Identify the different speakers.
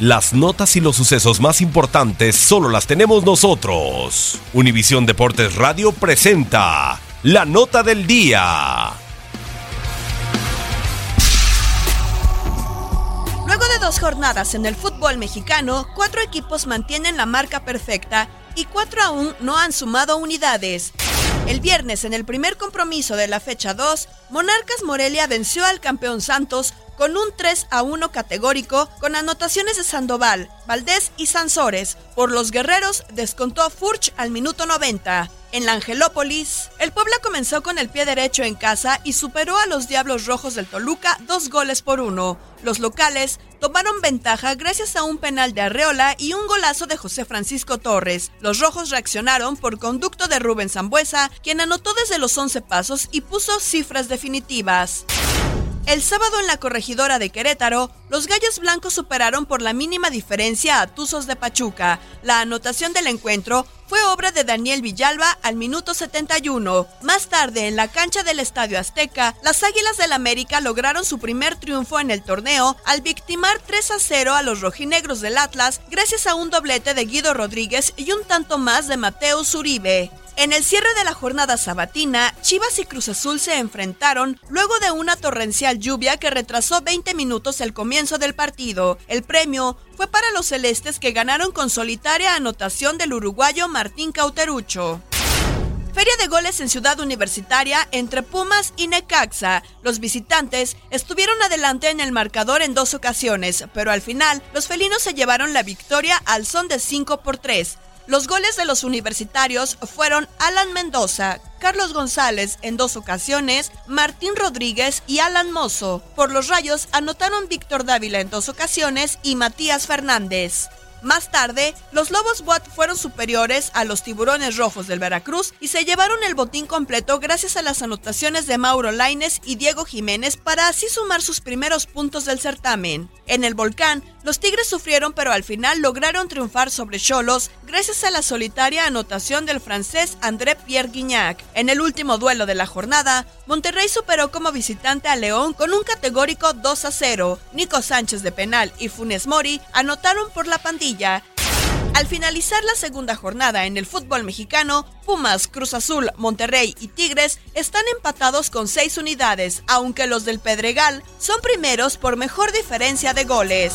Speaker 1: Las notas y los sucesos más importantes solo las tenemos nosotros. Univisión Deportes Radio presenta la nota del día.
Speaker 2: Luego de dos jornadas en el fútbol mexicano, cuatro equipos mantienen la marca perfecta y cuatro aún no han sumado unidades. El viernes, en el primer compromiso de la fecha 2, Monarcas Morelia venció al campeón Santos con un 3 a 1 categórico con anotaciones de Sandoval, Valdés y Sansores. Por los guerreros descontó Furch al minuto 90. En la Angelópolis, el Puebla comenzó con el pie derecho en casa y superó a los Diablos Rojos del Toluca dos goles por uno. Los locales tomaron ventaja gracias a un penal de Arreola y un golazo de José Francisco Torres. Los rojos reaccionaron por conducto de Rubén Zambuesa, quien anotó desde los 11 pasos y puso cifras definitivas. El sábado en la corregidora de Querétaro, los Gallos Blancos superaron por la mínima diferencia a Tuzos de Pachuca. La anotación del encuentro fue obra de Daniel Villalba al minuto 71. Más tarde, en la cancha del Estadio Azteca, las Águilas del América lograron su primer triunfo en el torneo al victimar 3 a 0 a los rojinegros del Atlas gracias a un doblete de Guido Rodríguez y un tanto más de Mateo Zuribe. En el cierre de la jornada sabatina, Chivas y Cruz Azul se enfrentaron luego de una torrencial lluvia que retrasó 20 minutos el comienzo del partido. El premio fue para los celestes que ganaron con solitaria anotación del uruguayo Martín Cauterucho. Feria de goles en Ciudad Universitaria entre Pumas y Necaxa. Los visitantes estuvieron adelante en el marcador en dos ocasiones, pero al final los felinos se llevaron la victoria al son de 5 por 3. Los goles de los universitarios fueron Alan Mendoza, Carlos González en dos ocasiones, Martín Rodríguez y Alan Mozo. Por los rayos anotaron Víctor Dávila en dos ocasiones y Matías Fernández. Más tarde, los Lobos Buat fueron superiores a los Tiburones Rojos del Veracruz y se llevaron el botín completo gracias a las anotaciones de Mauro Laines y Diego Jiménez para así sumar sus primeros puntos del certamen. En el volcán, los Tigres sufrieron pero al final lograron triunfar sobre Cholos gracias a la solitaria anotación del francés André Pierre Guignac. En el último duelo de la jornada, Monterrey superó como visitante a León con un categórico 2 a 0. Nico Sánchez de penal y Funes Mori anotaron por la pandilla. Al finalizar la segunda jornada en el fútbol mexicano, Pumas, Cruz Azul, Monterrey y Tigres están empatados con seis unidades, aunque los del Pedregal son primeros por mejor diferencia de goles.